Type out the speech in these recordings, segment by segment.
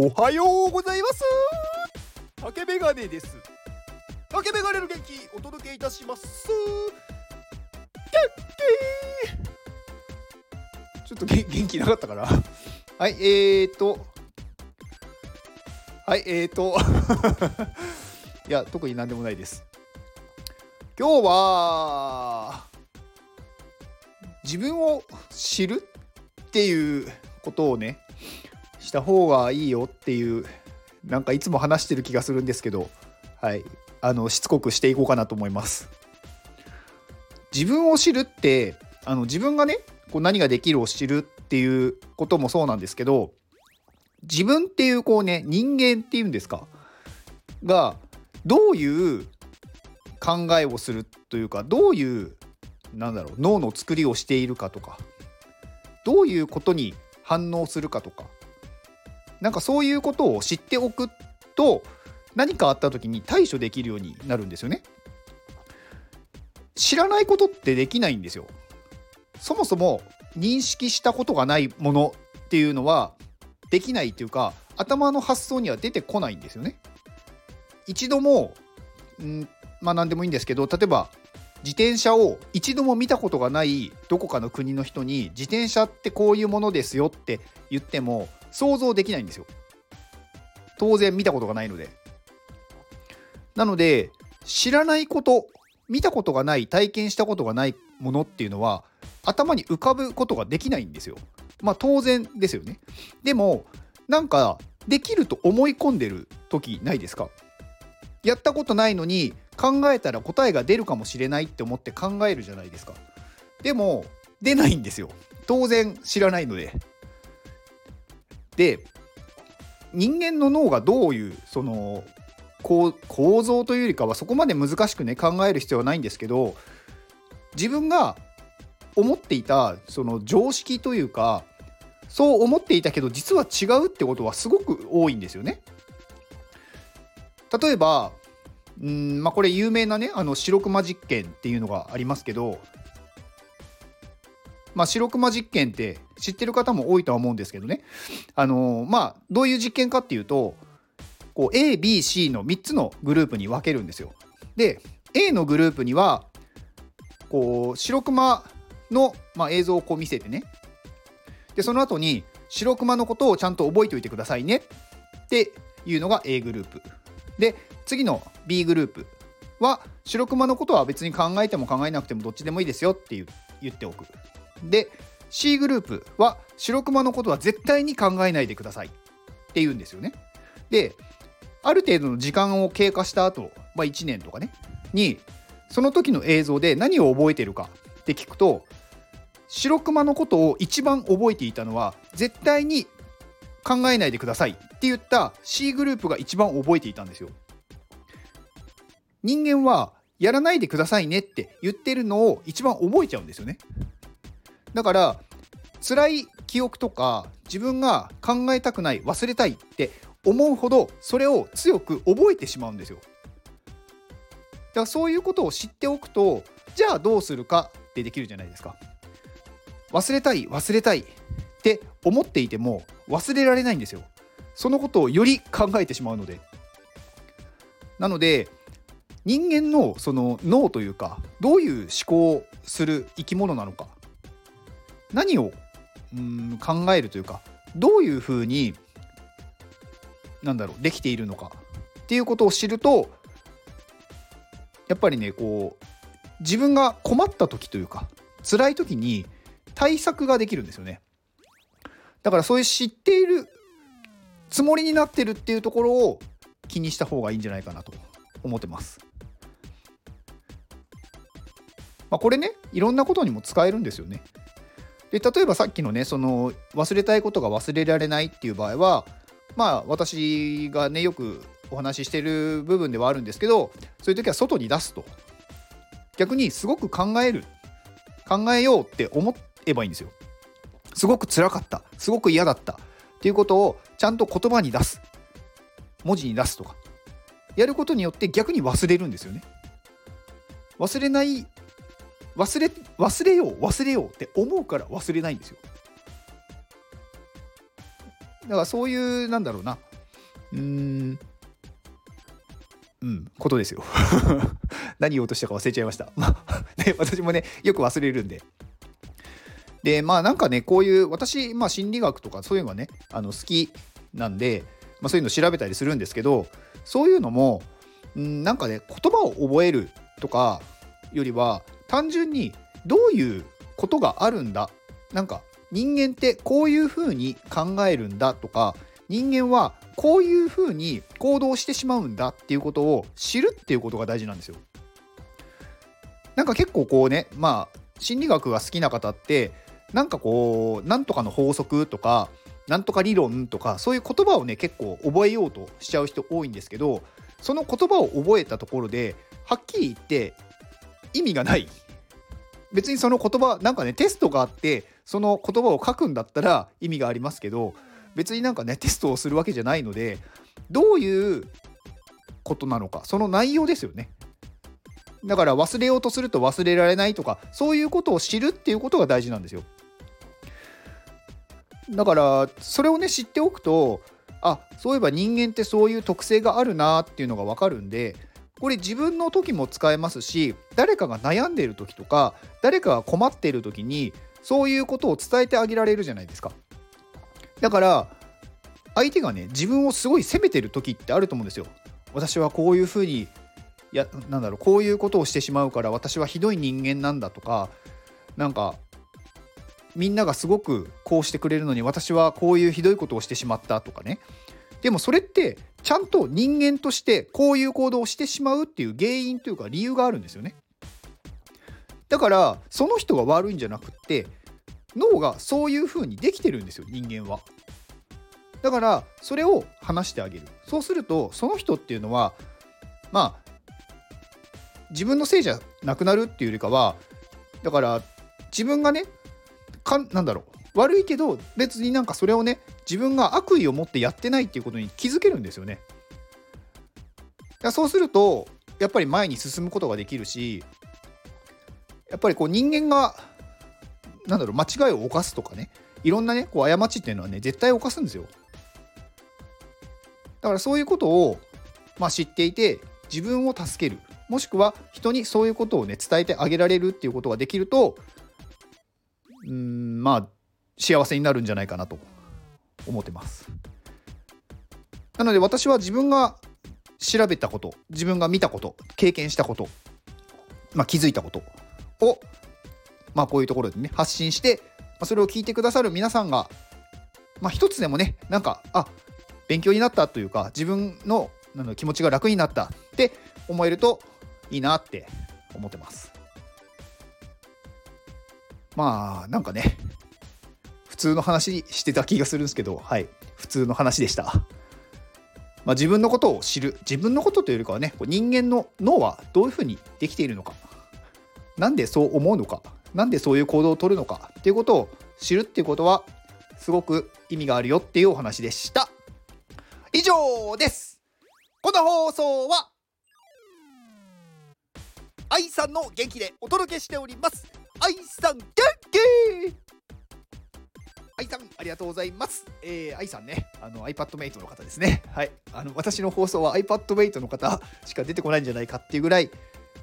おはようございます。竹メガネです。竹メガネの元気お届けいたします。ちょっと元気なかったかなはいえーと。はいえーと。いや特になんでもないです。今日は自分を知るっていうことをねした方がいいよっていうなんかいつも話してる気がするんですけどはい。あのしつこくしていこうかなと思います。自分を知るってあの自分がねこう何ができるを知るっていうこともそうなんですけど自分っていうこうね人間っていうんですか？がどういう考えをするというかどういうなんだろう脳の作りをしているかとかどういうことに反応するかとかなんかそういうことを知っておくと何かあった時に対処できるようになるんですよね。知らないことってできないんですよ。そもそも認識したことがないものっていうのはできないっていうか頭の発想には出てこないんですよね。一度も、んまあ何でもいいんですけど例えば自転車を一度も見たことがないどこかの国の人に自転車ってこういうものですよって言っても想像できないんですよ。当然見たことがないので。なので知らないこと見たことがない体験したことがないものっていうのは頭に浮かぶことができないんですよ。まあ当然ですよね。でもなんかできると思い込んでる時ないですか？やったことないのに考えたら答えが出るかもしれないって思って考えるじゃないですか。でも出ないんですよ。当然知らないので。で人間の脳がどういうその構造というよりかはそこまで難しくね考える必要はないんですけど自分が思っていたその常識というかそう思っていたけど実は違うってことはすごく多いんですよね。例えばうんまあこれ有名なねあの白熊実験っていうのがありますけどまあ、白熊実験って知ってる方も多いとは思うんですけどね、あのー、まあ、どういう実験かっていうとこう ABC の3つのグループに分けるんですよ。で A のグループにはこう白熊の、まあ、映像をこう見せてね。でその後に白熊のことをちゃんと覚えておいてくださいね。っていうのが A グループ。で次の B グループは白熊のことは別に考えても考えなくてもどっちでもいいですよって言っておく。で C グループは白熊のことは絶対に考えないでくださいって言うんですよね。である程度の時間を経過した後、まあ、1年とかねにその時の映像で何を覚えてるかって聞くと白熊のことを一番覚えていたのは絶対に考えないでくださいって言った C グループが一番覚えていたんですよ。人間はやらないでくださいねって言ってるのを一番覚えちゃうんですよね。だから辛い記憶とか自分が考えたくない忘れたいって思うほどそれを強く覚えてしまうんですよ。だからそういうことを知っておくとじゃあどうするかってできるじゃないですか。忘れたい忘れたいって思っていても忘れられないんですよ。そのことをより考えてしまうので。なので人間のその脳というかどういう思考をする生き物なのか何をうん考えるというかどういうふうになんだろうできているのかっていうことを知るとやっぱりねこう自分が困った時というか辛い時に対策ができるんですよねだからそういう知っているつもりになってるっていうところを気にした方がいいんじゃないかなと思ってます。まあ、これねいろんなことにも使えるんですよね。で例えばさっきのねその忘れたいことが忘れられないっていう場合はまあ私がねよくお話ししてる部分ではあるんですけどそういう時は外に出すと。逆にすごく考える。考えようって思えばいいんですよ。すごく辛かった。すごく嫌だった。っていうことをちゃんと言葉に出す。文字に出すとか。やることによって逆に忘れるんですよね。忘れない忘れ忘れよう忘れようって思うから忘れないんですよ。だからそういうなんだろうな。うん。うんことですよ。何言おうとしたか忘れちゃいました。ね私もねよく忘れるんで。でまあなんかねこういう私、まあ、心理学とかそういうのがねあの好きなんで、まあ、そういうの調べたりするんですけどそういうのもんなんかね言葉を覚えるとかよりは単純にどういうことがあるんだ？なんか人間ってこういうふうに考えるんだとか人間はこういうふうに行動してしまうんだっていうことを知るっていうことが大事なんですよ。なんか結構こうねまあ心理学が好きな方ってなんかこうなんとかの法則とかなんとか理論とかそういう言葉をね結構覚えようとしちゃう人多いんですけどその言葉を覚えたところではっきり言って意味がない。別にその言葉なんかねテストがあってその言葉を書くんだったら意味がありますけど別になんかねテストをするわけじゃないのでどういうことなのかその内容ですよね。だから忘れようとすると忘れられないとかそういうことを知るっていうことが大事なんですよ。だからそれをね知っておくとあそういえば人間ってそういう特性があるなっていうのが分かるんでこれ自分の時も使えますし誰かが悩んでいる時とか誰かが困っている時にそういうことを伝えてあげられるじゃないですか。だから相手がね自分をすごい責めてる時ってあると思うんですよ。私はこういうふうにいやなんだろうこういうことをしてしまうから私はひどい人間なんだとかなんかみんながすごくこうしてくれるのに私はこういうひどいことをしてしまったとかね。でもそれってちゃんと人間としてこういう行動をしてしまうっていう原因というか理由があるんですよね。だからその人が悪いんじゃなくって脳がそういう風にできてるんですよ人間は。だからそれを話してあげる。そうするとその人っていうのはまあ自分のせいじゃなくなるっていうよりかはだから自分がねかなんだろう悪いけど別になんかそれをね自分が悪意を持ってやってないっていうことに気づけるんですよね。そうするとやっぱり前に進むことができるしやっぱりこう人間がなんだろう間違いを犯すとかねいろんなねこう過ちっていうのはね絶対犯すんですよ。だからそういうことを、まあ、知っていて自分を助けるもしくは人にそういうことをね伝えてあげられるっていうことができるとうんまあ幸せになるんじゃないかなと思ってます。なので私は自分が調べたこと自分が見たこと経験したこと、まあ、気づいたことを、まあ、こういうところでね発信して、まあ、それを聞いてくださる皆さんが、まあ、一つでもねなんかあ勉強になったというか自分の気持ちが楽になったって思えるといいなって思ってます。まあなんかね通の話してた気がするんですけどはい。普通の話でした。まあ、自分のことを知る。自分のことというよりかはね人間の脳はどういうふうにできているのか。なんでそう思うのか。なんでそういう行動をとるのか。っていうことを知るっていうことはすごく意味があるよっていうお話でした。以上です。この放送は愛さんの元気でお届けしております。愛さん元気愛さんありがとうございますえー、愛さんねあの iPadMate の方ですねはいあの私の放送は iPadMate の方しか出てこないんじゃないかっていうぐらい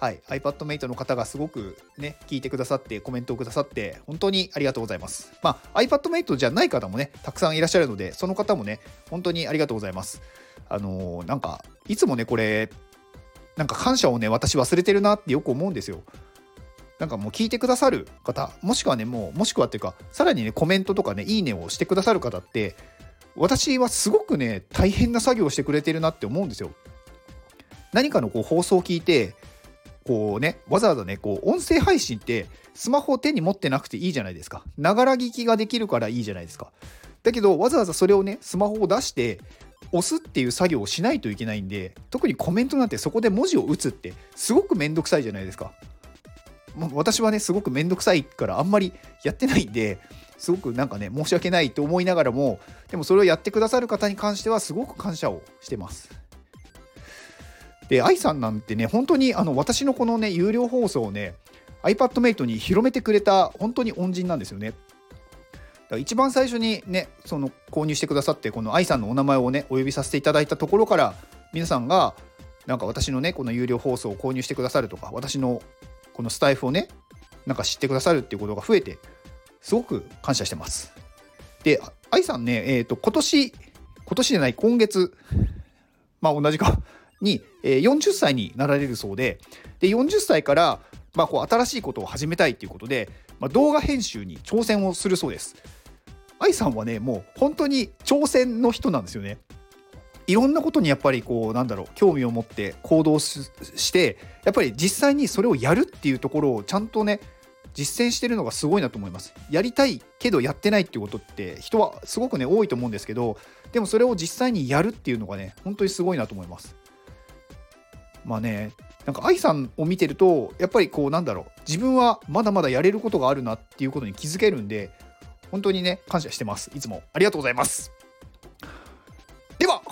はい、iPadMate の方がすごくね、聞いてくださって、コメントをくださって、本当にありがとうございます。まあ、iPadMate じゃない方もね、たくさんいらっしゃるので、その方もね、本当にありがとうございます。あのー、なんか、いつもね、これ、なんか感謝をね、私忘れてるなってよく思うんですよ。なんかもう聞いてくださる方、もしくはね、もう、もしくはっていうか、さらにね、コメントとかね、いいねをしてくださる方って、私はすごくね、大変な作業をしてくれてるなって思うんですよ。何かのこう放送を聞いて、こうね、わざわざね、こう音声配信ってスマホを手に持ってなくていいじゃないですか。ながら聞きができるからいいじゃないですか。だけど、わざわざそれをね、スマホを出して、押すっていう作業をしないといけないんで特にコメントなんてそこで文字を打つってすごくめんどくさいじゃないですか。私はねすごくめんどくさいからあんまりやってないんですごくなんかね申し訳ないと思いながらもでもそれをやってくださる方に関してはすごく感謝をしてます。で愛さんなんてね本当にあの私のこのね有料放送をね iPadMate に広めてくれた本当に恩人なんですよね。だから一番最初にねその購入してくださってこの愛さんのお名前をねお呼びさせていただいたところから皆さんがなんか私のねこの有料放送を購入してくださるとか私のこのスタイフをねなんか知ってくださるっていうことが増えてすごく感謝してます。で愛さんねえっ、ー、と今年今年じゃない今月まあ同じか に、えー、40歳になられるそうでで40歳からまあ、こう新しいことを始めたいということで、まあ、動画編集に挑戦をするそうです。愛さんはねもう本当に挑戦の人なんですよね。いろんなことにやっぱりこうなんだろう興味を持って行動してやっぱり実際にそれをやるっていうところをちゃんとね実践してるのがすごいなと思います。やりたいけどやってないってことって人はすごくね多いと思うんですけどでもそれを実際にやるっていうのがね本当にすごいなと思います。まあねなんか愛さんを見てるとやっぱりこうなんだろう自分はまだまだやれることがあるなっていうことに気づけるんで本当にね感謝してますいつもありがとうございます